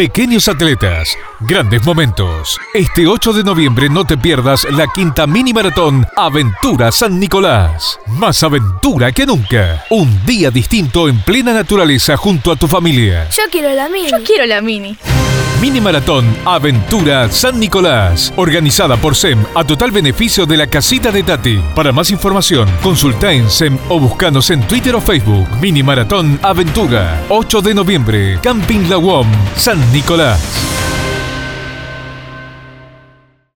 Pequeños atletas, grandes momentos. Este 8 de noviembre no te pierdas la quinta mini maratón Aventura San Nicolás. Más aventura que nunca. Un día distinto en plena naturaleza junto a tu familia. Yo quiero la mini. Yo quiero la mini. Mini Maratón Aventura San Nicolás, organizada por SEM a total beneficio de la casita de Tati. Para más información, consulta en SEM o buscanos en Twitter o Facebook. Mini Maratón Aventura, 8 de noviembre, Camping La UOM, San Nicolás.